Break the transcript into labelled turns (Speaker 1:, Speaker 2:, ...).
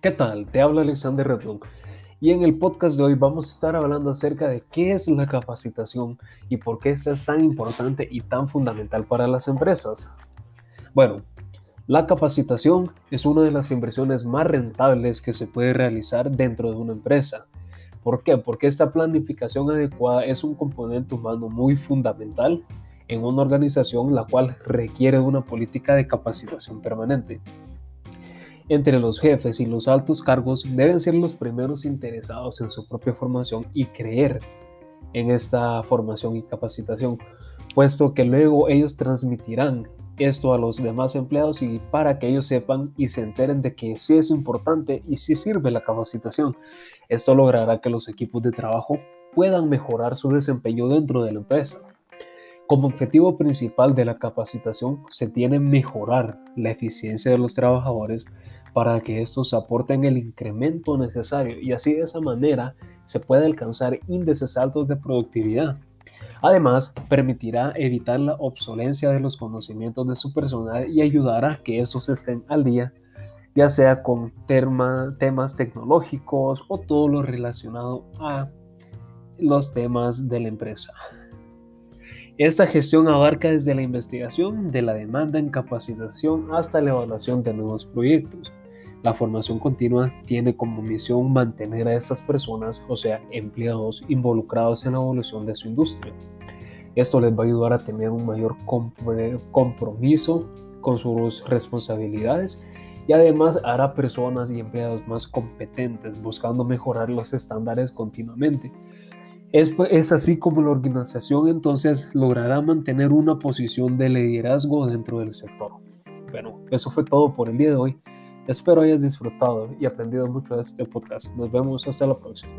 Speaker 1: ¿Qué tal? Te habla Alexander Redón y en el podcast de hoy vamos a estar hablando acerca de qué es la capacitación y por qué esta es tan importante y tan fundamental para las empresas. Bueno, la capacitación es una de las inversiones más rentables que se puede realizar dentro de una empresa. ¿Por qué? Porque esta planificación adecuada es un componente humano muy fundamental en una organización la cual requiere una política de capacitación permanente entre los jefes y los altos cargos deben ser los primeros interesados en su propia formación y creer en esta formación y capacitación, puesto que luego ellos transmitirán esto a los demás empleados y para que ellos sepan y se enteren de que sí es importante y sí sirve la capacitación. Esto logrará que los equipos de trabajo puedan mejorar su desempeño dentro de la empresa. Como objetivo principal de la capacitación se tiene mejorar la eficiencia de los trabajadores para que estos aporten el incremento necesario y así de esa manera se puede alcanzar índices altos de productividad. Además, permitirá evitar la obsolencia de los conocimientos de su personal y ayudará a que estos estén al día, ya sea con temas tecnológicos o todo lo relacionado a los temas de la empresa. Esta gestión abarca desde la investigación de la demanda en capacitación hasta la evaluación de nuevos proyectos. La formación continua tiene como misión mantener a estas personas, o sea, empleados, involucrados en la evolución de su industria. Esto les va a ayudar a tener un mayor compromiso con sus responsabilidades y además hará personas y empleados más competentes, buscando mejorar los estándares continuamente. Es, así como la organización entonces logrará mantener una posición de liderazgo dentro del sector. Bueno, eso fue todo por el día de hoy. Espero hayas disfrutado y aprendido mucho de este podcast. Nos vemos hasta la próxima.